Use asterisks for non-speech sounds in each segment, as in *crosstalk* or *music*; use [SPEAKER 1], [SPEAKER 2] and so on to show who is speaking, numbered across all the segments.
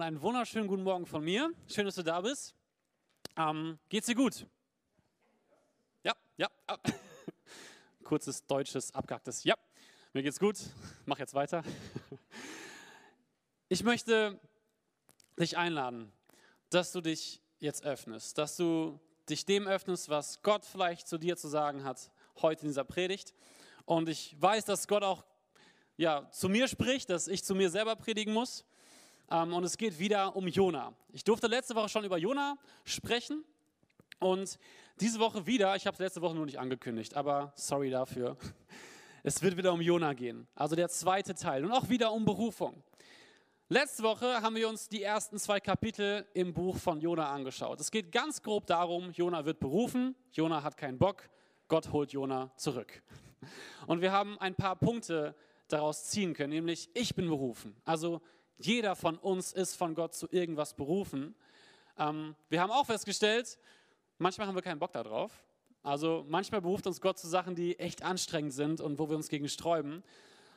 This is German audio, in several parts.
[SPEAKER 1] Einen wunderschönen guten Morgen von mir. Schön, dass du da bist. Ähm, geht's dir gut? Ja, ja. Ah. *laughs* Kurzes deutsches, abgehacktes Ja. Mir geht's gut. Mach jetzt weiter. Ich möchte dich einladen, dass du dich jetzt öffnest, dass du dich dem öffnest, was Gott vielleicht zu dir zu sagen hat heute in dieser Predigt. Und ich weiß, dass Gott auch ja, zu mir spricht, dass ich zu mir selber predigen muss. Ähm, und es geht wieder um Jona. Ich durfte letzte Woche schon über Jona sprechen und diese Woche wieder, ich habe es letzte Woche nur nicht angekündigt, aber sorry dafür. *laughs* Es wird wieder um Jona gehen, also der zweite Teil und auch wieder um Berufung. Letzte Woche haben wir uns die ersten zwei Kapitel im Buch von Jona angeschaut. Es geht ganz grob darum, Jona wird berufen, Jona hat keinen Bock, Gott holt Jona zurück. Und wir haben ein paar Punkte daraus ziehen können, nämlich ich bin berufen. Also jeder von uns ist von Gott zu irgendwas berufen. Ähm, wir haben auch festgestellt, manchmal haben wir keinen Bock darauf. Also manchmal beruft uns Gott zu Sachen, die echt anstrengend sind und wo wir uns gegen sträuben.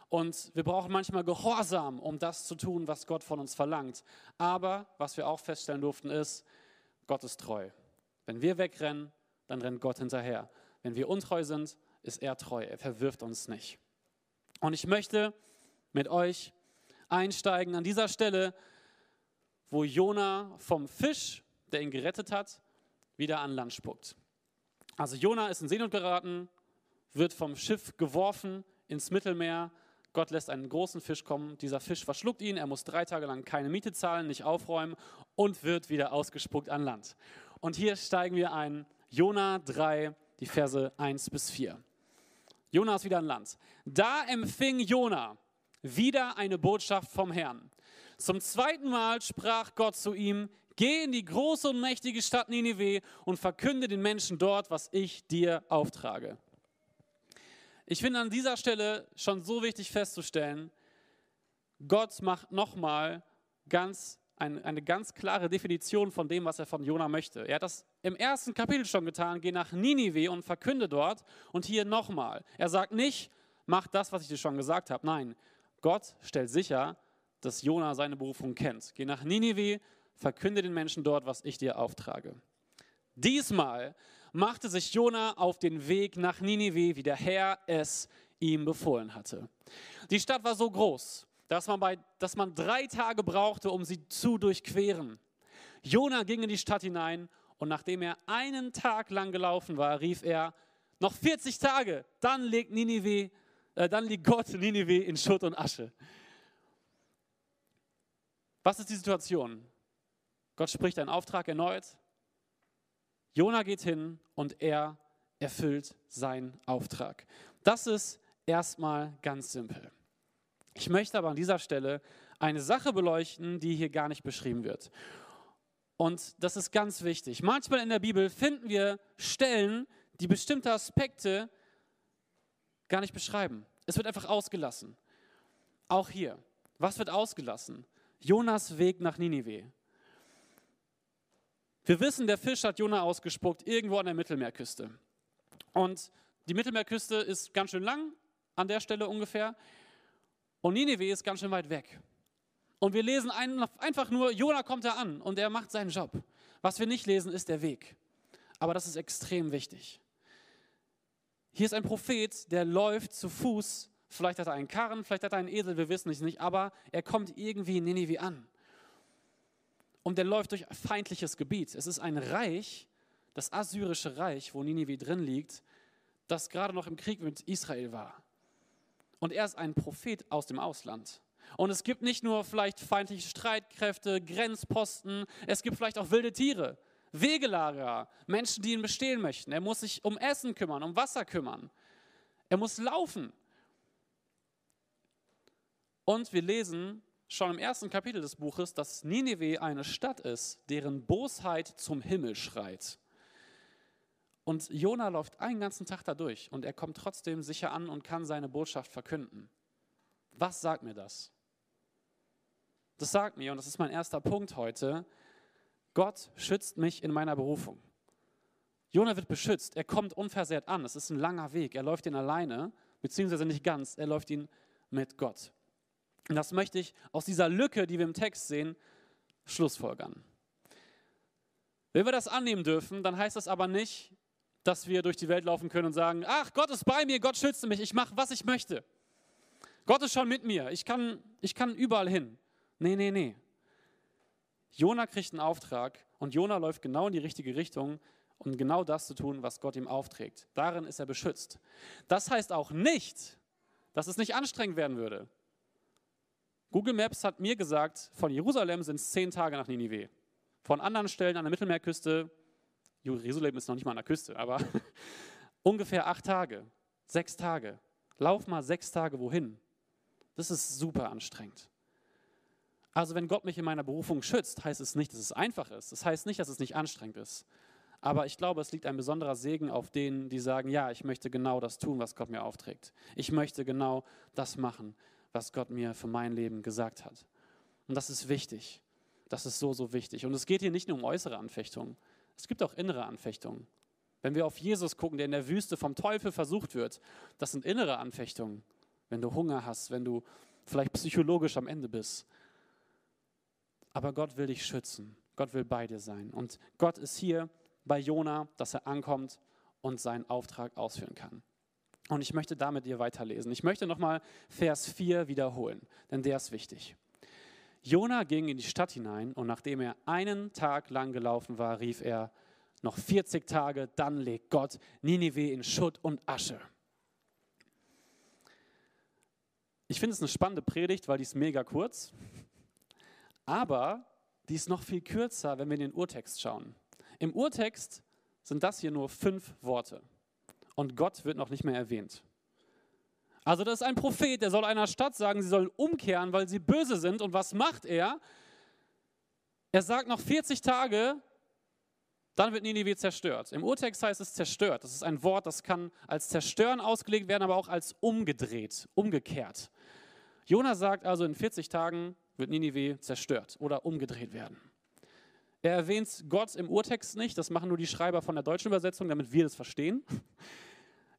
[SPEAKER 1] Und wir brauchen manchmal Gehorsam, um das zu tun, was Gott von uns verlangt. Aber was wir auch feststellen durften, ist, Gott ist treu. Wenn wir wegrennen, dann rennt Gott hinterher. Wenn wir untreu sind, ist er treu. Er verwirft uns nicht. Und ich möchte mit euch einsteigen an dieser Stelle, wo Jona vom Fisch, der ihn gerettet hat, wieder an Land spuckt. Also Jona ist in Seenot geraten, wird vom Schiff geworfen ins Mittelmeer. Gott lässt einen großen Fisch kommen. Dieser Fisch verschluckt ihn. Er muss drei Tage lang keine Miete zahlen, nicht aufräumen und wird wieder ausgespuckt an Land. Und hier steigen wir ein. Jona 3, die Verse 1 bis 4. Jona ist wieder an Land. Da empfing Jona wieder eine Botschaft vom Herrn. Zum zweiten Mal sprach Gott zu ihm, geh in die große und mächtige Stadt Ninive und verkünde den Menschen dort, was ich dir auftrage. Ich finde an dieser Stelle schon so wichtig festzustellen, Gott macht nochmal ganz eine, eine ganz klare Definition von dem, was er von Jona möchte. Er hat das im ersten Kapitel schon getan, geh nach Ninive und verkünde dort und hier nochmal. Er sagt nicht, mach das, was ich dir schon gesagt habe. Nein, Gott stellt sicher, dass Jona seine Berufung kennt. Geh nach Ninive, verkünde den Menschen dort, was ich dir auftrage. Diesmal machte sich Jona auf den Weg nach Ninive, wie der Herr es ihm befohlen hatte. Die Stadt war so groß, dass man, bei, dass man drei Tage brauchte, um sie zu durchqueren. Jona ging in die Stadt hinein und nachdem er einen Tag lang gelaufen war, rief er, noch 40 Tage, dann legt Ninive dann liegt Gott Ninive in Schutt und Asche. Was ist die Situation? Gott spricht einen Auftrag erneut. Jona geht hin und er erfüllt seinen Auftrag. Das ist erstmal ganz simpel. Ich möchte aber an dieser Stelle eine Sache beleuchten, die hier gar nicht beschrieben wird. Und das ist ganz wichtig. Manchmal in der Bibel finden wir Stellen, die bestimmte Aspekte gar nicht beschreiben. Es wird einfach ausgelassen. Auch hier. Was wird ausgelassen? Jonas Weg nach Ninive. Wir wissen, der Fisch hat Jona ausgespuckt, irgendwo an der Mittelmeerküste. Und die Mittelmeerküste ist ganz schön lang, an der Stelle ungefähr. Und Ninive ist ganz schön weit weg. Und wir lesen einfach nur, Jona kommt da an und er macht seinen Job. Was wir nicht lesen, ist der Weg. Aber das ist extrem wichtig. Hier ist ein Prophet, der läuft zu Fuß. Vielleicht hat er einen Karren, vielleicht hat er einen Esel, wir wissen es nicht, aber er kommt irgendwie in Ninive an. Und er läuft durch feindliches Gebiet. Es ist ein Reich, das assyrische Reich, wo Ninive drin liegt, das gerade noch im Krieg mit Israel war. Und er ist ein Prophet aus dem Ausland. Und es gibt nicht nur vielleicht feindliche Streitkräfte, Grenzposten, es gibt vielleicht auch wilde Tiere. Wegelagerer, Menschen, die ihn bestehlen möchten. Er muss sich um Essen kümmern, um Wasser kümmern. Er muss laufen. Und wir lesen schon im ersten Kapitel des Buches, dass Nineveh eine Stadt ist, deren Bosheit zum Himmel schreit. Und Jona läuft einen ganzen Tag da durch und er kommt trotzdem sicher an und kann seine Botschaft verkünden. Was sagt mir das? Das sagt mir, und das ist mein erster Punkt heute, Gott schützt mich in meiner Berufung. Jona wird beschützt, er kommt unversehrt an. Es ist ein langer Weg, er läuft ihn alleine, beziehungsweise nicht ganz, er läuft ihn mit Gott. Und das möchte ich aus dieser Lücke, die wir im Text sehen, schlussfolgern. Wenn wir das annehmen dürfen, dann heißt das aber nicht, dass wir durch die Welt laufen können und sagen, ach, Gott ist bei mir, Gott schützt mich, ich mache, was ich möchte. Gott ist schon mit mir, ich kann, ich kann überall hin. Nee, nee, nee. Jona kriegt einen Auftrag und Jona läuft genau in die richtige Richtung, um genau das zu tun, was Gott ihm aufträgt. Darin ist er beschützt. Das heißt auch nicht, dass es nicht anstrengend werden würde. Google Maps hat mir gesagt, von Jerusalem sind es zehn Tage nach Ninive. Von anderen Stellen an der Mittelmeerküste, Jerusalem ist noch nicht mal an der Küste, aber *laughs* ungefähr acht Tage, sechs Tage. Lauf mal sechs Tage wohin. Das ist super anstrengend. Also wenn Gott mich in meiner Berufung schützt, heißt es nicht, dass es einfach ist. Das heißt nicht, dass es nicht anstrengend ist. Aber ich glaube, es liegt ein besonderer Segen auf denen, die sagen, ja, ich möchte genau das tun, was Gott mir aufträgt. Ich möchte genau das machen, was Gott mir für mein Leben gesagt hat. Und das ist wichtig. Das ist so, so wichtig. Und es geht hier nicht nur um äußere Anfechtungen. Es gibt auch innere Anfechtungen. Wenn wir auf Jesus gucken, der in der Wüste vom Teufel versucht wird, das sind innere Anfechtungen. Wenn du Hunger hast, wenn du vielleicht psychologisch am Ende bist. Aber Gott will dich schützen. Gott will bei dir sein. Und Gott ist hier bei Jona, dass er ankommt und seinen Auftrag ausführen kann. Und ich möchte damit dir weiterlesen. Ich möchte nochmal Vers 4 wiederholen, denn der ist wichtig. Jona ging in die Stadt hinein und nachdem er einen Tag lang gelaufen war, rief er, noch 40 Tage, dann legt Gott Ninive in Schutt und Asche. Ich finde es eine spannende Predigt, weil die ist mega kurz, aber die ist noch viel kürzer, wenn wir in den Urtext schauen. Im Urtext sind das hier nur fünf Worte und Gott wird noch nicht mehr erwähnt. Also das ist ein Prophet, der soll einer Stadt sagen, sie sollen umkehren, weil sie böse sind. Und was macht er? Er sagt noch 40 Tage, dann wird Ninive zerstört. Im Urtext heißt es zerstört. Das ist ein Wort, das kann als zerstören ausgelegt werden, aber auch als umgedreht, umgekehrt. Jona sagt also, in 40 Tagen wird Ninive zerstört oder umgedreht werden. Er erwähnt Gott im Urtext nicht, das machen nur die Schreiber von der deutschen Übersetzung, damit wir das verstehen.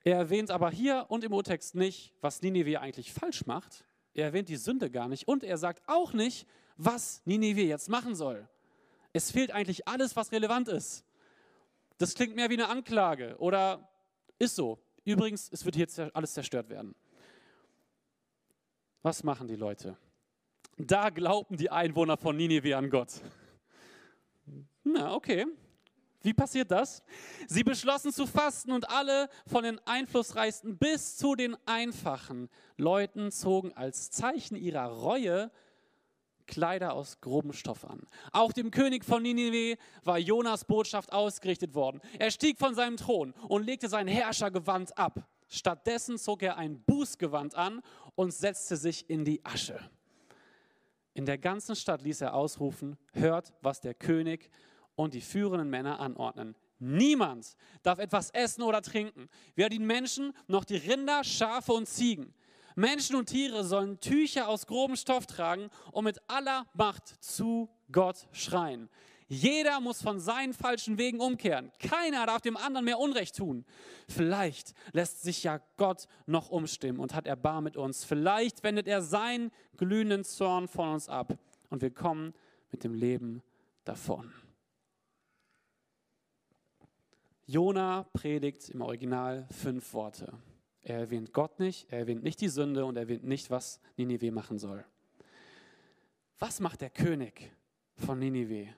[SPEAKER 1] Er erwähnt aber hier und im Urtext nicht, was Ninive eigentlich falsch macht. Er erwähnt die Sünde gar nicht und er sagt auch nicht, was Ninive jetzt machen soll. Es fehlt eigentlich alles, was relevant ist. Das klingt mehr wie eine Anklage oder ist so. Übrigens, es wird hier alles zerstört werden. Was machen die Leute? Da glauben die Einwohner von Ninive an Gott. Na, okay, wie passiert das? Sie beschlossen zu fasten und alle von den Einflussreichsten bis zu den einfachen Leuten zogen als Zeichen ihrer Reue Kleider aus grobem Stoff an. Auch dem König von Ninive war Jonas Botschaft ausgerichtet worden. Er stieg von seinem Thron und legte sein Herrschergewand ab. Stattdessen zog er ein Bußgewand an und setzte sich in die Asche. In der ganzen Stadt ließ er ausrufen, hört, was der König und die führenden Männer anordnen. Niemand darf etwas essen oder trinken, weder die Menschen noch die Rinder, Schafe und Ziegen. Menschen und Tiere sollen Tücher aus grobem Stoff tragen und mit aller Macht zu Gott schreien. Jeder muss von seinen falschen Wegen umkehren. Keiner darf dem anderen mehr Unrecht tun. Vielleicht lässt sich ja Gott noch umstimmen und hat Erbarm mit uns. Vielleicht wendet er seinen glühenden Zorn von uns ab und wir kommen mit dem Leben davon. Jona predigt im Original fünf Worte. Er erwähnt Gott nicht, er erwähnt nicht die Sünde und er erwähnt nicht, was Ninive machen soll. Was macht der König von Ninive?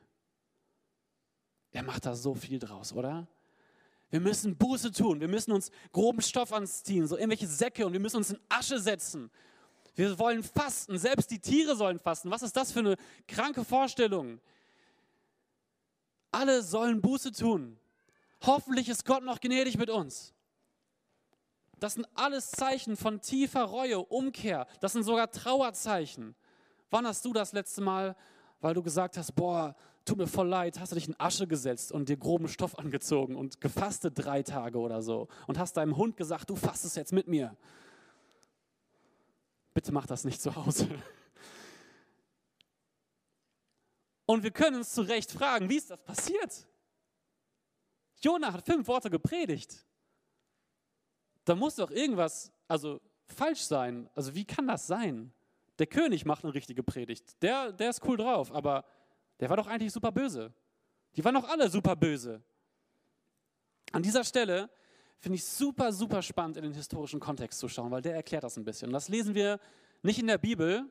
[SPEAKER 1] Er macht da so viel draus, oder? Wir müssen Buße tun, wir müssen uns groben Stoff anziehen, so irgendwelche Säcke und wir müssen uns in Asche setzen. Wir wollen fasten, selbst die Tiere sollen fasten. Was ist das für eine kranke Vorstellung? Alle sollen Buße tun. Hoffentlich ist Gott noch gnädig mit uns. Das sind alles Zeichen von tiefer Reue, Umkehr. Das sind sogar Trauerzeichen. Wann hast du das letzte Mal, weil du gesagt hast, boah, tut mir voll leid, hast du dich in Asche gesetzt und dir groben Stoff angezogen und gefastet drei Tage oder so und hast deinem Hund gesagt, du fastest jetzt mit mir. Bitte mach das nicht zu Hause. Und wir können uns zu Recht fragen, wie ist das passiert? Jona hat fünf Worte gepredigt. Da muss doch irgendwas, also falsch sein. Also wie kann das sein? Der König macht eine richtige Predigt. Der, der ist cool drauf, aber der war doch eigentlich super böse. Die waren doch alle super böse. An dieser Stelle finde ich super, super spannend, in den historischen Kontext zu schauen, weil der erklärt das ein bisschen. Und das lesen wir nicht in der Bibel,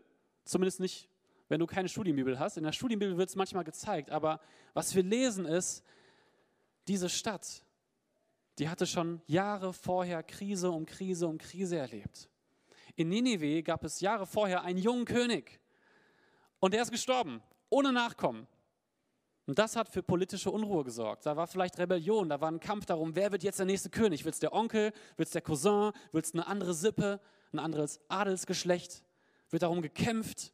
[SPEAKER 1] zumindest nicht, wenn du keine Studienbibel hast. In der Studienbibel wird es manchmal gezeigt, aber was wir lesen ist, diese Stadt, die hatte schon Jahre vorher Krise um Krise um Krise erlebt. In Ninive gab es Jahre vorher einen jungen König und der ist gestorben, ohne Nachkommen. Und das hat für politische Unruhe gesorgt. Da war vielleicht Rebellion, da war ein Kampf darum, wer wird jetzt der nächste König? Wird es der Onkel, wird es der Cousin, wird es eine andere Sippe, ein anderes Adelsgeschlecht? Wird darum gekämpft?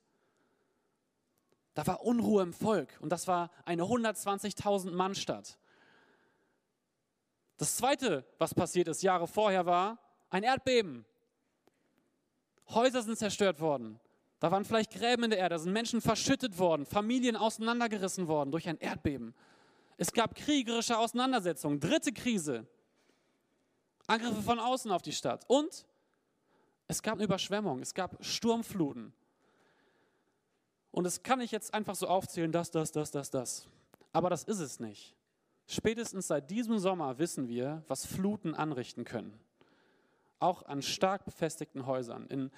[SPEAKER 1] Da war Unruhe im Volk und das war eine 120.000 Mann Stadt. Das Zweite, was passiert ist, Jahre vorher, war ein Erdbeben. Häuser sind zerstört worden. Da waren vielleicht Gräben in der Erde, da sind Menschen verschüttet worden, Familien auseinandergerissen worden durch ein Erdbeben. Es gab kriegerische Auseinandersetzungen, dritte Krise, Angriffe von außen auf die Stadt und es gab eine Überschwemmung, es gab Sturmfluten. Und es kann ich jetzt einfach so aufzählen, das, das, das, das, das. Aber das ist es nicht. Spätestens seit diesem Sommer wissen wir, was Fluten anrichten können. Auch an stark befestigten Häusern, in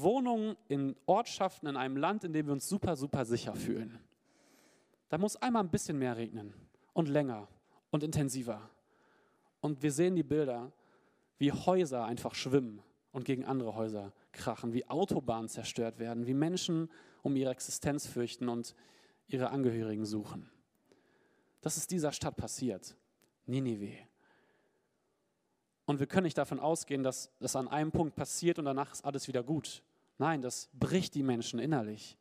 [SPEAKER 1] Wohnungen in Ortschaften in einem Land, in dem wir uns super, super sicher fühlen. Da muss einmal ein bisschen mehr regnen und länger und intensiver. Und wir sehen die Bilder, wie Häuser einfach schwimmen und gegen andere Häuser krachen, wie Autobahnen zerstört werden, wie Menschen um ihre Existenz fürchten und ihre Angehörigen suchen. Das ist dieser Stadt passiert, Ninive. Und wir können nicht davon ausgehen, dass das an einem Punkt passiert und danach ist alles wieder gut. Nein, das bricht die Menschen innerlich.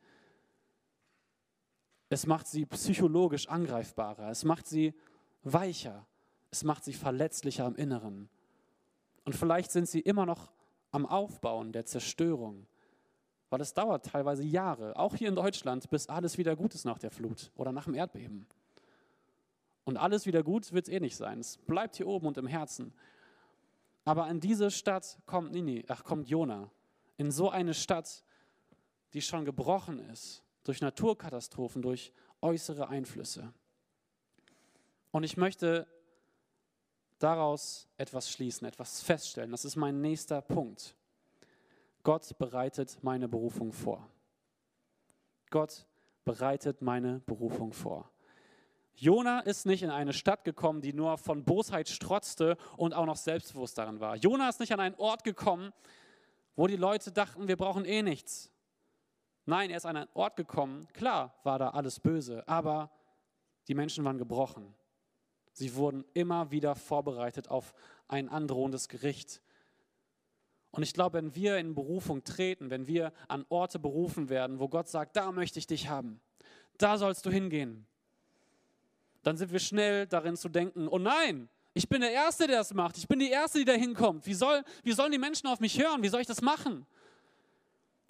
[SPEAKER 1] Es macht sie psychologisch angreifbarer. Es macht sie weicher. Es macht sie verletzlicher im Inneren. Und vielleicht sind sie immer noch am Aufbauen der Zerstörung, weil es dauert teilweise Jahre, auch hier in Deutschland, bis alles wieder gut ist nach der Flut oder nach dem Erdbeben. Und alles wieder gut wird es eh nicht sein. Es bleibt hier oben und im Herzen. Aber in diese Stadt kommt Nini, ach, kommt Jona. In so eine Stadt, die schon gebrochen ist durch Naturkatastrophen, durch äußere Einflüsse. Und ich möchte daraus etwas schließen, etwas feststellen. Das ist mein nächster Punkt. Gott bereitet meine Berufung vor. Gott bereitet meine Berufung vor. Jona ist nicht in eine Stadt gekommen, die nur von Bosheit strotzte und auch noch selbstbewusst darin war. Jona ist nicht an einen Ort gekommen, wo die Leute dachten, wir brauchen eh nichts. Nein, er ist an einen Ort gekommen, klar war da alles böse, aber die Menschen waren gebrochen. Sie wurden immer wieder vorbereitet auf ein androhendes Gericht. Und ich glaube, wenn wir in Berufung treten, wenn wir an Orte berufen werden, wo Gott sagt, da möchte ich dich haben, da sollst du hingehen, dann sind wir schnell darin zu denken, oh nein, ich bin der Erste, der das macht. Ich bin die Erste, die da hinkommt. Wie, soll, wie sollen die Menschen auf mich hören? Wie soll ich das machen?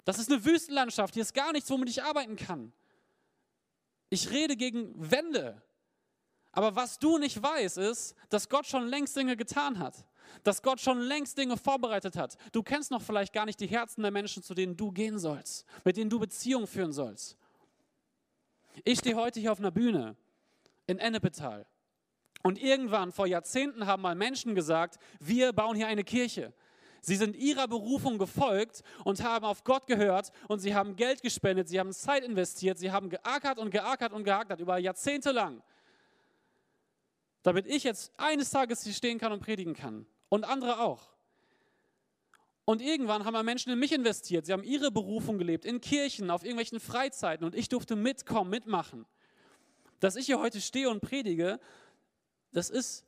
[SPEAKER 1] Das ist eine Wüstenlandschaft. Hier ist gar nichts, womit ich arbeiten kann. Ich rede gegen Wände. Aber was du nicht weißt, ist, dass Gott schon längst Dinge getan hat. Dass Gott schon längst Dinge vorbereitet hat. Du kennst noch vielleicht gar nicht die Herzen der Menschen, zu denen du gehen sollst, mit denen du Beziehungen führen sollst. Ich stehe heute hier auf einer Bühne in Ennepetal. Und irgendwann vor Jahrzehnten haben mal Menschen gesagt, wir bauen hier eine Kirche. Sie sind ihrer Berufung gefolgt und haben auf Gott gehört und sie haben Geld gespendet, sie haben Zeit investiert, sie haben geackert und geackert und geackert über Jahrzehnte lang. Damit ich jetzt eines Tages hier stehen kann und predigen kann. Und andere auch. Und irgendwann haben Menschen in mich investiert. Sie haben ihre Berufung gelebt, in Kirchen, auf irgendwelchen Freizeiten. Und ich durfte mitkommen, mitmachen dass ich hier heute stehe und predige, das ist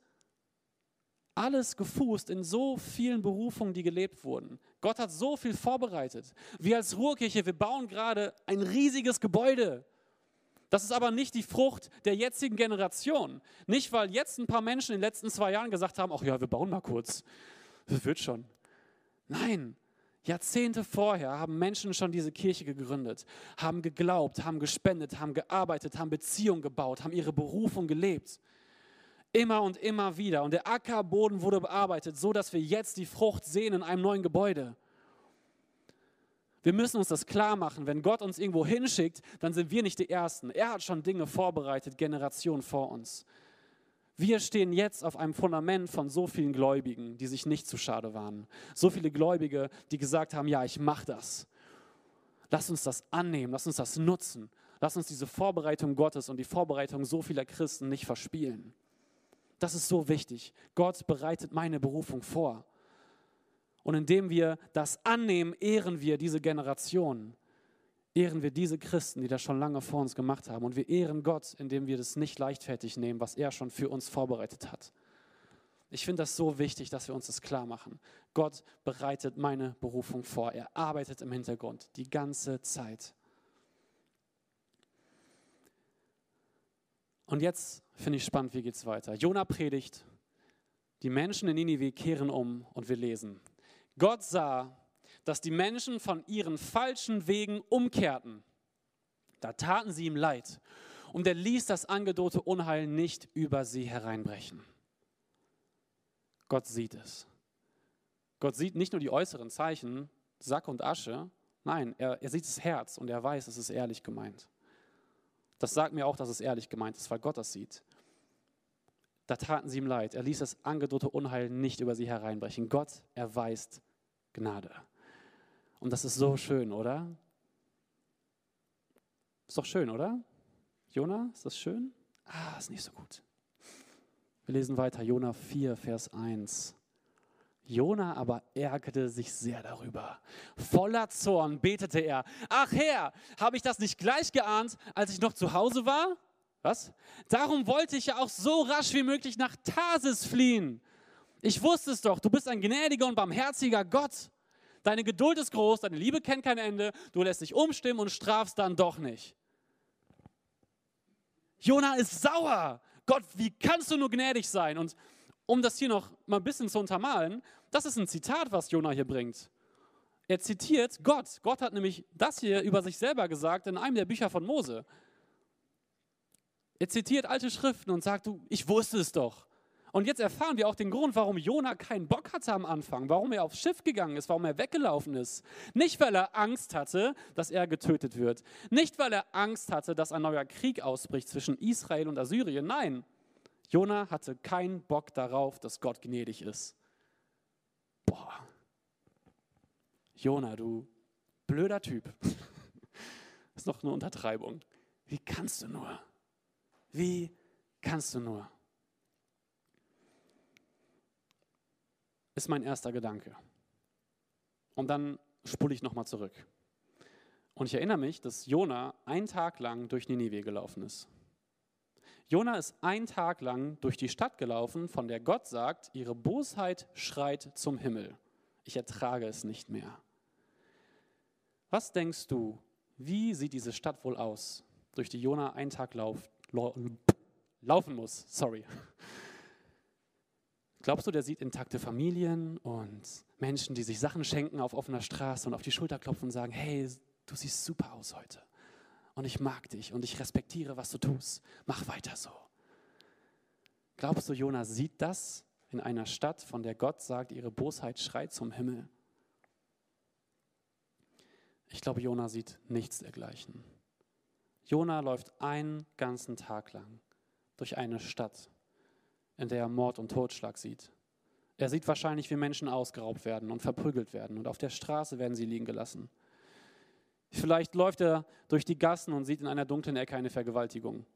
[SPEAKER 1] alles gefußt in so vielen Berufungen, die gelebt wurden. Gott hat so viel vorbereitet. Wir als Ruhrkirche, wir bauen gerade ein riesiges Gebäude. Das ist aber nicht die Frucht der jetzigen Generation. Nicht, weil jetzt ein paar Menschen in den letzten zwei Jahren gesagt haben, ach ja, wir bauen mal kurz. Das wird schon. Nein, Jahrzehnte vorher haben Menschen schon diese Kirche gegründet, haben geglaubt, haben gespendet, haben gearbeitet, haben Beziehungen gebaut, haben ihre Berufung gelebt. Immer und immer wieder. Und der Ackerboden wurde bearbeitet, so dass wir jetzt die Frucht sehen in einem neuen Gebäude. Wir müssen uns das klar machen, wenn Gott uns irgendwo hinschickt, dann sind wir nicht die Ersten. Er hat schon Dinge vorbereitet, Generationen vor uns. Wir stehen jetzt auf einem Fundament von so vielen Gläubigen, die sich nicht zu schade waren. So viele Gläubige, die gesagt haben, ja, ich mache das. Lass uns das annehmen, lass uns das nutzen. Lass uns diese Vorbereitung Gottes und die Vorbereitung so vieler Christen nicht verspielen. Das ist so wichtig. Gott bereitet meine Berufung vor. Und indem wir das annehmen, ehren wir diese Generation. Ehren wir diese Christen, die das schon lange vor uns gemacht haben. Und wir ehren Gott, indem wir das nicht leichtfertig nehmen, was er schon für uns vorbereitet hat. Ich finde das so wichtig, dass wir uns das klar machen. Gott bereitet meine Berufung vor. Er arbeitet im Hintergrund die ganze Zeit. Und jetzt finde ich spannend, wie geht es weiter. Jona predigt, die Menschen in Ninive kehren um und wir lesen. Gott sah, dass die Menschen von ihren falschen Wegen umkehrten. Da taten sie ihm leid und er ließ das angedrohte Unheil nicht über sie hereinbrechen. Gott sieht es. Gott sieht nicht nur die äußeren Zeichen, Sack und Asche, nein, er, er sieht das Herz und er weiß, es ist ehrlich gemeint. Das sagt mir auch, dass es ehrlich gemeint ist, weil Gott das sieht. Da taten sie ihm leid. Er ließ das angedrohte Unheil nicht über sie hereinbrechen. Gott erweist Gnade. Und das ist so schön, oder? Ist doch schön, oder? Jona, ist das schön? Ah, ist nicht so gut. Wir lesen weiter, Jona 4, Vers 1. Jona aber ärgerte sich sehr darüber. Voller Zorn betete er: Ach Herr, habe ich das nicht gleich geahnt, als ich noch zu Hause war? Was? Darum wollte ich ja auch so rasch wie möglich nach Tarsis fliehen. Ich wusste es doch, du bist ein gnädiger und barmherziger Gott. Deine Geduld ist groß, deine Liebe kennt kein Ende, du lässt dich umstimmen und strafst dann doch nicht. Jona ist sauer. Gott, wie kannst du nur gnädig sein? Und um das hier noch mal ein bisschen zu untermalen, das ist ein Zitat, was Jona hier bringt. Er zitiert Gott. Gott hat nämlich das hier über sich selber gesagt in einem der Bücher von Mose. Er zitiert alte Schriften und sagt, du, ich wusste es doch. Und jetzt erfahren wir auch den Grund, warum Jona keinen Bock hatte am Anfang, warum er aufs Schiff gegangen ist, warum er weggelaufen ist. Nicht, weil er Angst hatte, dass er getötet wird. Nicht, weil er Angst hatte, dass ein neuer Krieg ausbricht zwischen Israel und Assyrien. Nein, Jona hatte keinen Bock darauf, dass Gott gnädig ist. Boah. Jona, du blöder Typ. *laughs* Ist noch eine Untertreibung. Wie kannst du nur? Wie kannst du nur? Ist mein erster Gedanke. Und dann spule ich nochmal zurück. Und ich erinnere mich, dass Jona einen Tag lang durch Ninive gelaufen ist. Jona ist einen Tag lang durch die Stadt gelaufen, von der Gott sagt, ihre Bosheit schreit zum Himmel. Ich ertrage es nicht mehr. Was denkst du, wie sieht diese Stadt wohl aus, durch die Jona einen Tag lauft, laufen muss. Sorry. Glaubst du, der sieht intakte Familien und Menschen, die sich Sachen schenken auf offener Straße und auf die Schulter klopfen und sagen, hey, du siehst super aus heute. Und ich mag dich und ich respektiere, was du tust. Mach weiter so. Glaubst du, Jonas sieht das in einer Stadt, von der Gott sagt, ihre Bosheit schreit zum Himmel? Ich glaube, Jona sieht nichts dergleichen. Jona läuft einen ganzen Tag lang durch eine Stadt, in der er Mord und Totschlag sieht. Er sieht wahrscheinlich, wie Menschen ausgeraubt werden und verprügelt werden und auf der Straße werden sie liegen gelassen. Vielleicht läuft er durch die Gassen und sieht in einer dunklen Ecke eine Vergewaltigung.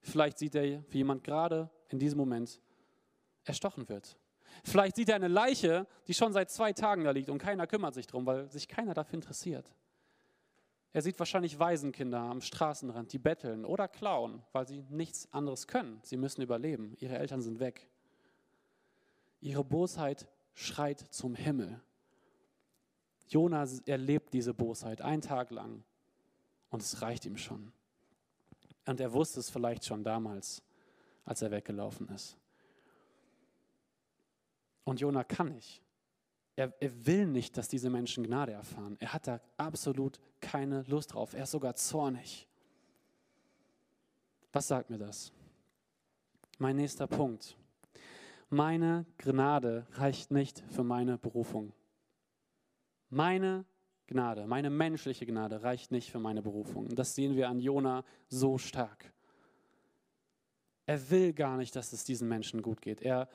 [SPEAKER 1] Vielleicht sieht er, wie jemand gerade in diesem Moment erstochen wird. Vielleicht sieht er eine Leiche, die schon seit zwei Tagen da liegt und keiner kümmert sich drum, weil sich keiner dafür interessiert. Er sieht wahrscheinlich Waisenkinder am Straßenrand, die betteln oder klauen, weil sie nichts anderes können. Sie müssen überleben. Ihre Eltern sind weg. Ihre Bosheit schreit zum Himmel. Jona erlebt diese Bosheit einen Tag lang und es reicht ihm schon. Und er wusste es vielleicht schon damals, als er weggelaufen ist. Und Jona kann nicht. Er, er, will nicht, dass diese Menschen Gnade erfahren. Er hat da absolut keine Lust drauf. Er ist sogar zornig. Was sagt mir das? Mein nächster Punkt. Meine Gnade reicht nicht für meine Berufung. Meine Gnade, meine menschliche Gnade reicht nicht für meine Berufung. Das sehen wir an Jona so stark. Er will gar nicht, dass es diesen Menschen gut geht. Er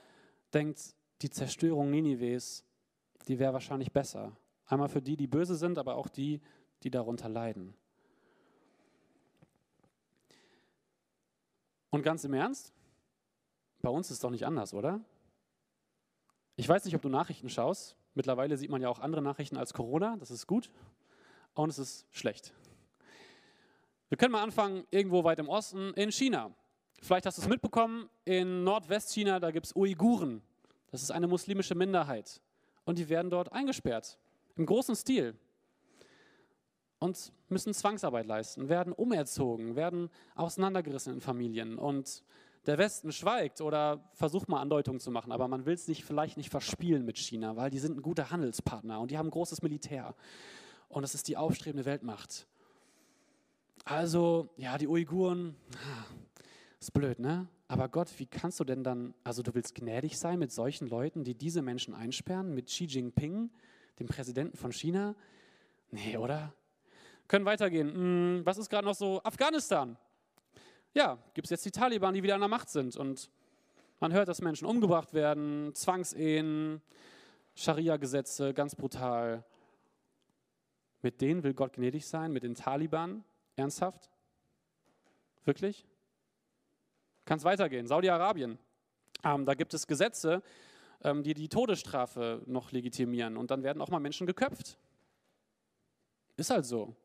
[SPEAKER 1] denkt, die Zerstörung Ninives, die wäre wahrscheinlich besser. Einmal für die, die böse sind, aber auch die, die darunter leiden. Und ganz im Ernst, bei uns ist es doch nicht anders, oder? Ich weiß nicht, ob du Nachrichten schaust. Mittlerweile sieht man ja auch andere Nachrichten als Corona. Das ist gut und es ist schlecht. Wir können mal anfangen, irgendwo weit im Osten, in China. Vielleicht hast du es mitbekommen, in Nordwestchina, da gibt es Uiguren. Das ist eine muslimische Minderheit. Und die werden dort eingesperrt, im großen Stil. Und müssen Zwangsarbeit leisten, werden umerzogen, werden auseinandergerissen in Familien. Und der Westen schweigt oder versucht mal Andeutungen zu machen, aber man will es nicht, vielleicht nicht verspielen mit China, weil die sind ein guter Handelspartner und die haben ein großes Militär. Und das ist die aufstrebende Weltmacht. Also, ja, die Uiguren, ist blöd, ne? Aber Gott, wie kannst du denn dann, also du willst gnädig sein mit solchen Leuten, die diese Menschen einsperren, mit Xi Jinping, dem Präsidenten von China? Nee, oder? Können weitergehen. Hm, was ist gerade noch so? Afghanistan. Ja, gibt es jetzt die Taliban, die wieder an der Macht sind. Und man hört, dass Menschen umgebracht werden, Zwangsehen, Scharia-Gesetze, ganz brutal. Mit denen will Gott gnädig sein, mit den Taliban? Ernsthaft? Wirklich? Kann es weitergehen. Saudi-Arabien. Ähm, da gibt es Gesetze, ähm, die die Todesstrafe noch legitimieren. Und dann werden auch mal Menschen geköpft. Ist halt so.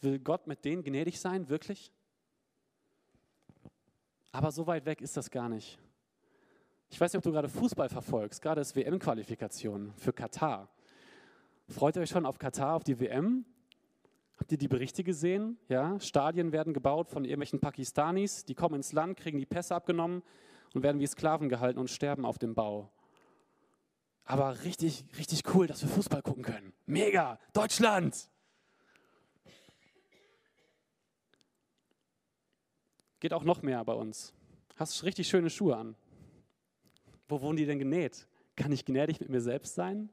[SPEAKER 1] Will Gott mit denen gnädig sein? Wirklich? Aber so weit weg ist das gar nicht. Ich weiß nicht, ob du gerade Fußball verfolgst, gerade das WM-Qualifikation für Katar. Freut ihr euch schon auf Katar, auf die WM? Habt ihr die Berichte gesehen? Ja, Stadien werden gebaut von irgendwelchen Pakistanis, die kommen ins Land, kriegen die Pässe abgenommen und werden wie Sklaven gehalten und sterben auf dem Bau. Aber richtig, richtig cool, dass wir Fußball gucken können. Mega! Deutschland! Geht auch noch mehr bei uns. Hast richtig schöne Schuhe an. Wo wurden die denn genäht? Kann ich gnädig mit mir selbst sein?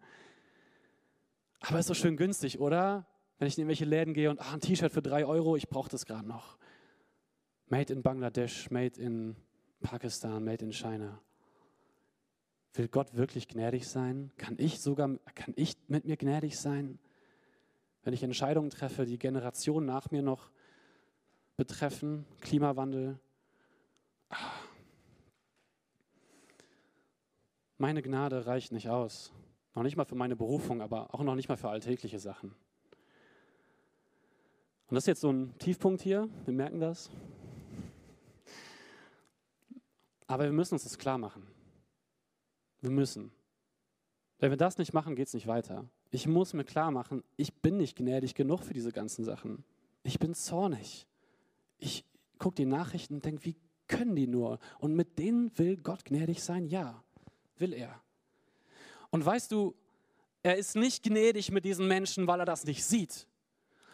[SPEAKER 1] Aber ist so schön günstig, oder? Wenn ich in irgendwelche Läden gehe und ah, ein T-Shirt für drei Euro, ich brauche das gerade noch. Made in Bangladesch, made in Pakistan, made in China. Will Gott wirklich gnädig sein? Kann ich sogar, kann ich mit mir gnädig sein? Wenn ich Entscheidungen treffe, die Generationen nach mir noch betreffen, Klimawandel. Ah. Meine Gnade reicht nicht aus. Noch nicht mal für meine Berufung, aber auch noch nicht mal für alltägliche Sachen. Und das ist jetzt so ein Tiefpunkt hier, wir merken das. Aber wir müssen uns das klar machen. Wir müssen. Wenn wir das nicht machen, geht es nicht weiter. Ich muss mir klar machen, ich bin nicht gnädig genug für diese ganzen Sachen. Ich bin zornig. Ich gucke die Nachrichten und denke, wie können die nur? Und mit denen will Gott gnädig sein? Ja, will er. Und weißt du, er ist nicht gnädig mit diesen Menschen, weil er das nicht sieht.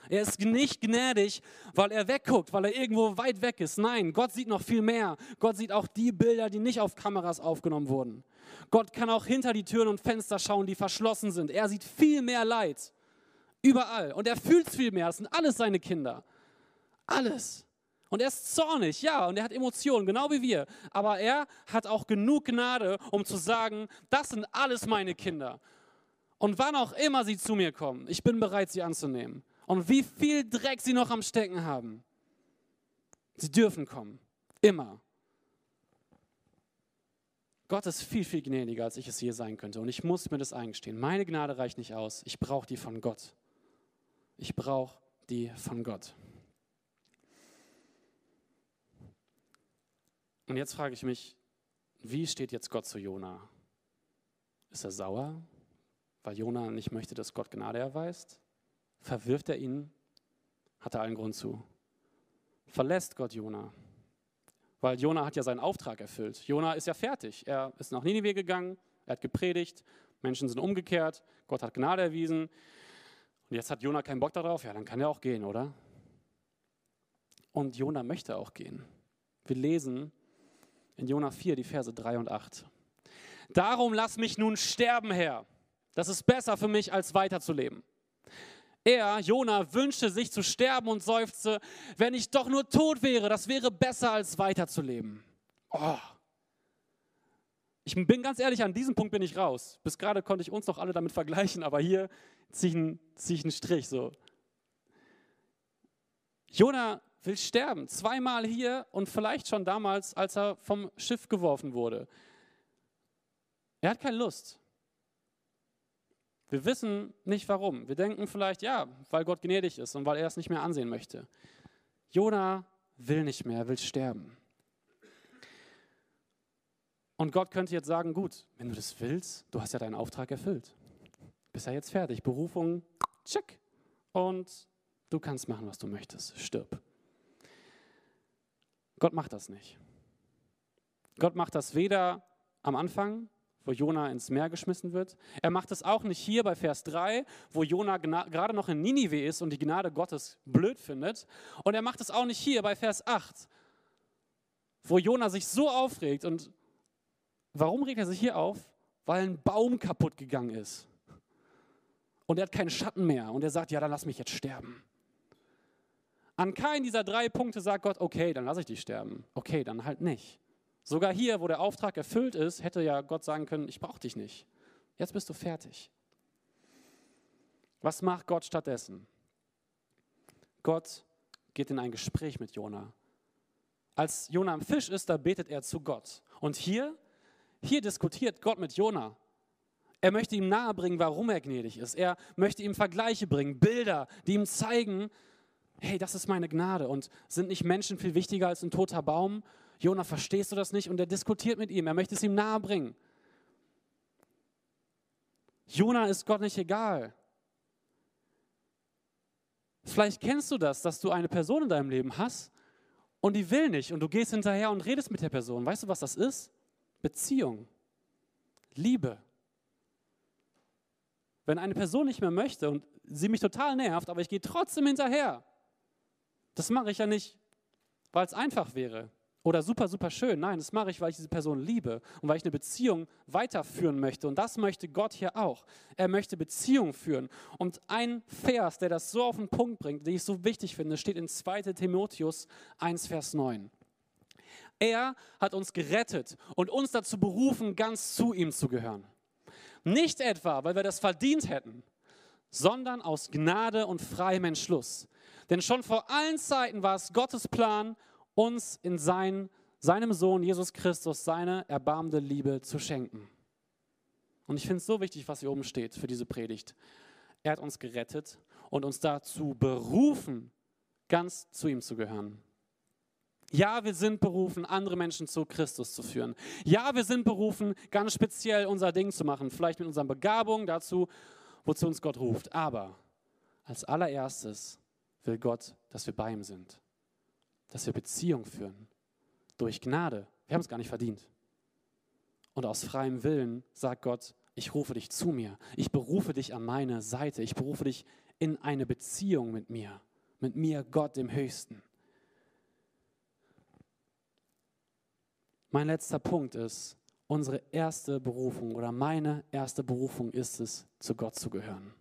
[SPEAKER 1] Er ist nicht gnädig, weil er wegguckt, weil er irgendwo weit weg ist. Nein, Gott sieht noch viel mehr. Gott sieht auch die Bilder, die nicht auf Kameras aufgenommen wurden. Gott kann auch hinter die Türen und Fenster schauen, die verschlossen sind. Er sieht viel mehr Leid. Überall. Und er fühlt viel mehr. Das sind alles seine Kinder. Alles. Und er ist zornig, ja, und er hat Emotionen, genau wie wir. Aber er hat auch genug Gnade, um zu sagen, das sind alles meine Kinder. Und wann auch immer sie zu mir kommen, ich bin bereit, sie anzunehmen und wie viel Dreck sie noch am Stecken haben. Sie dürfen kommen. Immer. Gott ist viel, viel gnädiger, als ich es hier sein könnte. Und ich muss mir das eingestehen. Meine Gnade reicht nicht aus. Ich brauche die von Gott. Ich brauche die von Gott. Und jetzt frage ich mich, wie steht jetzt Gott zu Jona? Ist er sauer, weil Jona nicht möchte, dass Gott Gnade erweist? Verwirft er ihn? Hat er allen Grund zu. Verlässt Gott Jona? Weil Jona hat ja seinen Auftrag erfüllt. Jona ist ja fertig. Er ist nach Ninive gegangen, er hat gepredigt, Menschen sind umgekehrt, Gott hat Gnade erwiesen. Und jetzt hat Jona keinen Bock darauf, ja, dann kann er auch gehen, oder? Und Jona möchte auch gehen. Wir lesen in Jona 4 die Verse 3 und 8. Darum lass mich nun sterben, Herr. Das ist besser für mich, als weiterzuleben. Er, Jona, wünschte sich zu sterben und seufzte, wenn ich doch nur tot wäre, das wäre besser als weiterzuleben. Oh. Ich bin ganz ehrlich, an diesem Punkt bin ich raus. Bis gerade konnte ich uns noch alle damit vergleichen, aber hier ziehe ich, einen, zieh ich einen Strich. So. Jona will sterben, zweimal hier und vielleicht schon damals, als er vom Schiff geworfen wurde. Er hat keine Lust. Wir wissen nicht warum. Wir denken vielleicht, ja, weil Gott gnädig ist und weil er es nicht mehr ansehen möchte. Jona will nicht mehr, will sterben. Und Gott könnte jetzt sagen, gut, wenn du das willst, du hast ja deinen Auftrag erfüllt. Bist ja jetzt fertig. Berufung, check. Und du kannst machen, was du möchtest. Stirb. Gott macht das nicht. Gott macht das weder am Anfang wo Jona ins Meer geschmissen wird. Er macht es auch nicht hier bei Vers 3, wo Jona gerade noch in Ninive ist und die Gnade Gottes blöd findet. Und er macht es auch nicht hier bei Vers 8, wo Jona sich so aufregt. Und warum regt er sich hier auf? Weil ein Baum kaputt gegangen ist. Und er hat keinen Schatten mehr. Und er sagt, ja, dann lass mich jetzt sterben. An keinen dieser drei Punkte sagt Gott, okay, dann lasse ich dich sterben. Okay, dann halt nicht. Sogar hier, wo der Auftrag erfüllt ist, hätte ja Gott sagen können, ich brauche dich nicht. Jetzt bist du fertig. Was macht Gott stattdessen? Gott geht in ein Gespräch mit Jona. Als Jona am Fisch ist, da betet er zu Gott. Und hier, hier diskutiert Gott mit Jona. Er möchte ihm nahebringen, warum er gnädig ist. Er möchte ihm Vergleiche bringen, Bilder, die ihm zeigen, hey, das ist meine Gnade. Und sind nicht Menschen viel wichtiger als ein toter Baum? Jona, verstehst du das nicht? Und er diskutiert mit ihm, er möchte es ihm nahebringen. Jona ist Gott nicht egal. Vielleicht kennst du das, dass du eine Person in deinem Leben hast und die will nicht und du gehst hinterher und redest mit der Person. Weißt du, was das ist? Beziehung, Liebe. Wenn eine Person nicht mehr möchte und sie mich total nervt, aber ich gehe trotzdem hinterher, das mache ich ja nicht, weil es einfach wäre oder super, super schön. Nein, das mache ich, weil ich diese Person liebe und weil ich eine Beziehung weiterführen möchte. Und das möchte Gott hier auch. Er möchte Beziehung führen. Und ein Vers, der das so auf den Punkt bringt, den ich so wichtig finde, steht in 2 Timotheus 1, Vers 9. Er hat uns gerettet und uns dazu berufen, ganz zu ihm zu gehören. Nicht etwa, weil wir das verdient hätten, sondern aus Gnade und freiem Entschluss. Denn schon vor allen Zeiten war es Gottes Plan, uns in sein, seinem Sohn Jesus Christus seine erbarmende Liebe zu schenken. Und ich finde es so wichtig, was hier oben steht für diese Predigt. Er hat uns gerettet und uns dazu berufen, ganz zu ihm zu gehören. Ja, wir sind berufen, andere Menschen zu Christus zu führen. Ja, wir sind berufen, ganz speziell unser Ding zu machen, vielleicht mit unseren Begabungen dazu, wozu uns Gott ruft. Aber als allererstes will Gott, dass wir bei ihm sind dass wir Beziehung führen. Durch Gnade. Wir haben es gar nicht verdient. Und aus freiem Willen sagt Gott, ich rufe dich zu mir. Ich berufe dich an meine Seite. Ich berufe dich in eine Beziehung mit mir. Mit mir, Gott, dem Höchsten. Mein letzter Punkt ist, unsere erste Berufung oder meine erste Berufung ist es, zu Gott zu gehören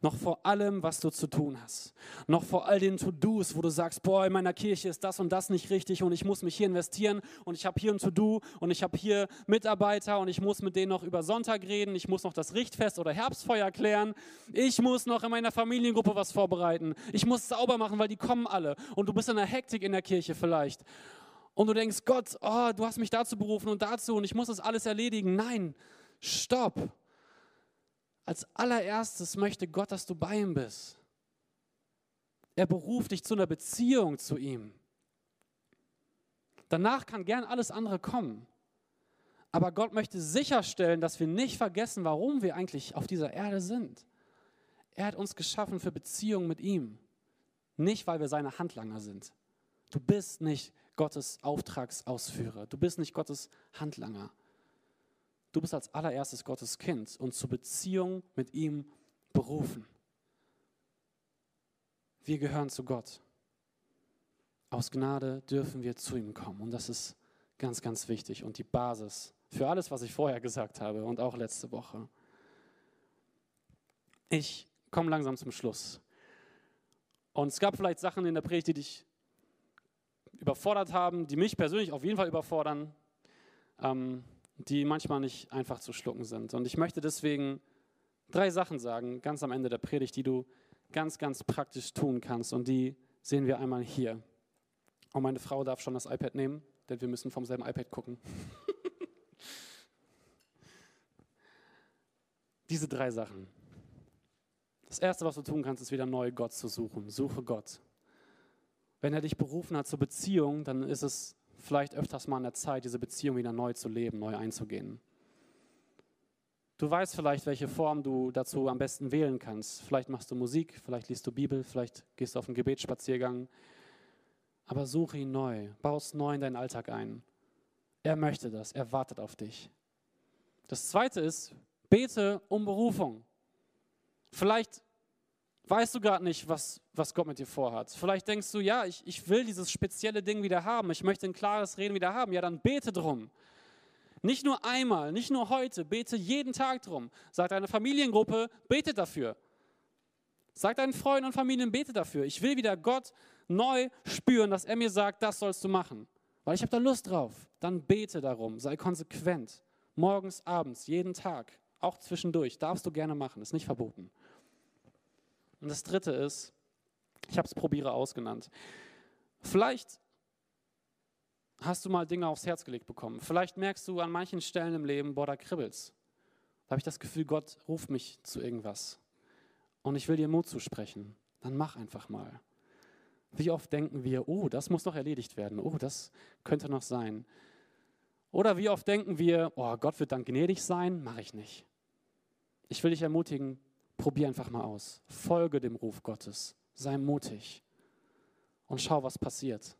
[SPEAKER 1] noch vor allem, was du zu tun hast, noch vor all den To-Dos, wo du sagst, boah, in meiner Kirche ist das und das nicht richtig und ich muss mich hier investieren und ich habe hier ein To-Do und ich habe hier Mitarbeiter und ich muss mit denen noch über Sonntag reden, ich muss noch das Richtfest oder Herbstfeuer klären, ich muss noch in meiner Familiengruppe was vorbereiten, ich muss sauber machen, weil die kommen alle und du bist in der Hektik in der Kirche vielleicht. Und du denkst, Gott, oh, du hast mich dazu berufen und dazu und ich muss das alles erledigen. Nein, stopp. Als allererstes möchte Gott, dass du bei ihm bist. Er beruft dich zu einer Beziehung zu ihm. Danach kann gern alles andere kommen. Aber Gott möchte sicherstellen, dass wir nicht vergessen, warum wir eigentlich auf dieser Erde sind. Er hat uns geschaffen für Beziehungen mit ihm. Nicht, weil wir seine Handlanger sind. Du bist nicht Gottes Auftragsausführer. Du bist nicht Gottes Handlanger. Du bist als allererstes Gottes Kind und zur Beziehung mit ihm berufen. Wir gehören zu Gott. Aus Gnade dürfen wir zu ihm kommen. Und das ist ganz, ganz wichtig und die Basis für alles, was ich vorher gesagt habe und auch letzte Woche. Ich komme langsam zum Schluss. Und es gab vielleicht Sachen in der Predigt, die dich überfordert haben, die mich persönlich auf jeden Fall überfordern, ähm, die manchmal nicht einfach zu schlucken sind. Und ich möchte deswegen drei Sachen sagen, ganz am Ende der Predigt, die du ganz, ganz praktisch tun kannst. Und die sehen wir einmal hier. Und meine Frau darf schon das iPad nehmen, denn wir müssen vom selben iPad gucken. *laughs* Diese drei Sachen. Das Erste, was du tun kannst, ist wieder neu Gott zu suchen. Suche Gott. Wenn er dich berufen hat zur Beziehung, dann ist es vielleicht öfters mal an der Zeit, diese Beziehung wieder neu zu leben, neu einzugehen. Du weißt vielleicht, welche Form du dazu am besten wählen kannst. Vielleicht machst du Musik, vielleicht liest du Bibel, vielleicht gehst du auf einen Gebetsspaziergang. Aber suche ihn neu, baust neu in deinen Alltag ein. Er möchte das, er wartet auf dich. Das zweite ist, bete um Berufung. Vielleicht weißt du gerade nicht, was, was Gott mit dir vorhat. Vielleicht denkst du, ja, ich, ich will dieses spezielle Ding wieder haben. Ich möchte ein klares Reden wieder haben. Ja, dann bete drum. Nicht nur einmal, nicht nur heute, bete jeden Tag drum. Sag deiner Familiengruppe, bete dafür. Sag deinen Freunden und Familien, bete dafür. Ich will wieder Gott neu spüren, dass er mir sagt, das sollst du machen. Weil ich habe da Lust drauf. Dann bete darum. Sei konsequent. Morgens, abends, jeden Tag. Auch zwischendurch. Darfst du gerne machen. Ist nicht verboten. Und das dritte ist, ich habe es probiere ausgenannt. Vielleicht hast du mal Dinge aufs Herz gelegt bekommen. Vielleicht merkst du an manchen Stellen im Leben, boah, da kribbelt's. Da habe ich das Gefühl, Gott ruft mich zu irgendwas. Und ich will dir Mut zusprechen. Dann mach einfach mal. Wie oft denken wir, oh, das muss noch erledigt werden. Oh, das könnte noch sein. Oder wie oft denken wir, oh, Gott wird dann gnädig sein? Mache ich nicht. Ich will dich ermutigen, Probier einfach mal aus. Folge dem Ruf Gottes. Sei mutig und schau, was passiert.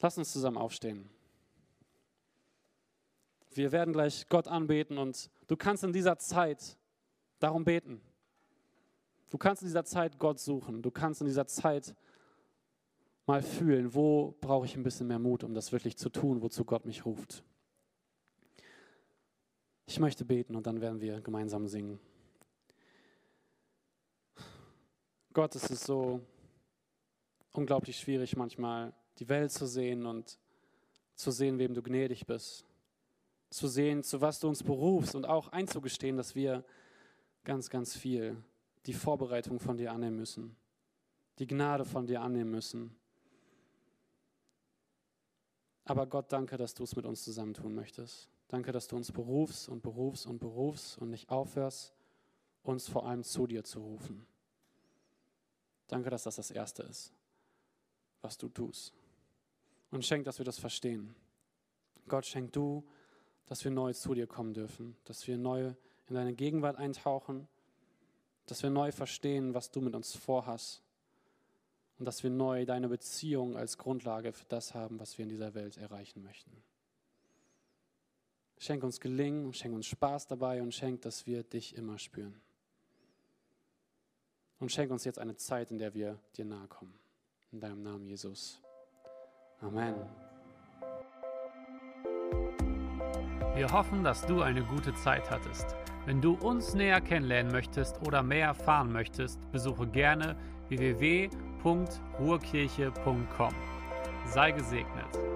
[SPEAKER 1] Lass uns zusammen aufstehen. Wir werden gleich Gott anbeten und du kannst in dieser Zeit darum beten. Du kannst in dieser Zeit Gott suchen. Du kannst in dieser Zeit mal fühlen, wo brauche ich ein bisschen mehr Mut, um das wirklich zu tun, wozu Gott mich ruft. Ich möchte beten und dann werden wir gemeinsam singen. Gott, es ist so unglaublich schwierig manchmal, die Welt zu sehen und zu sehen, wem du gnädig bist. Zu sehen, zu was du uns berufst und auch einzugestehen, dass wir ganz, ganz viel die Vorbereitung von dir annehmen müssen, die Gnade von dir annehmen müssen. Aber Gott, danke, dass du es mit uns zusammentun möchtest. Danke, dass du uns berufst und berufst und berufst und nicht aufhörst, uns vor allem zu dir zu rufen. Danke, dass das das Erste ist, was du tust. Und schenk, dass wir das verstehen. Gott, schenk du, dass wir neu zu dir kommen dürfen, dass wir neu in deine Gegenwart eintauchen, dass wir neu verstehen, was du mit uns vorhast und dass wir neu deine Beziehung als Grundlage für das haben, was wir in dieser Welt erreichen möchten. Schenk uns Gelingen, schenk uns Spaß dabei und schenk, dass wir dich immer spüren. Und schenk uns jetzt eine Zeit, in der wir dir nahe kommen. In deinem Namen, Jesus. Amen.
[SPEAKER 2] Wir hoffen, dass du eine gute Zeit hattest. Wenn du uns näher kennenlernen möchtest oder mehr erfahren möchtest, besuche gerne www.ruhrkirche.com. Sei gesegnet.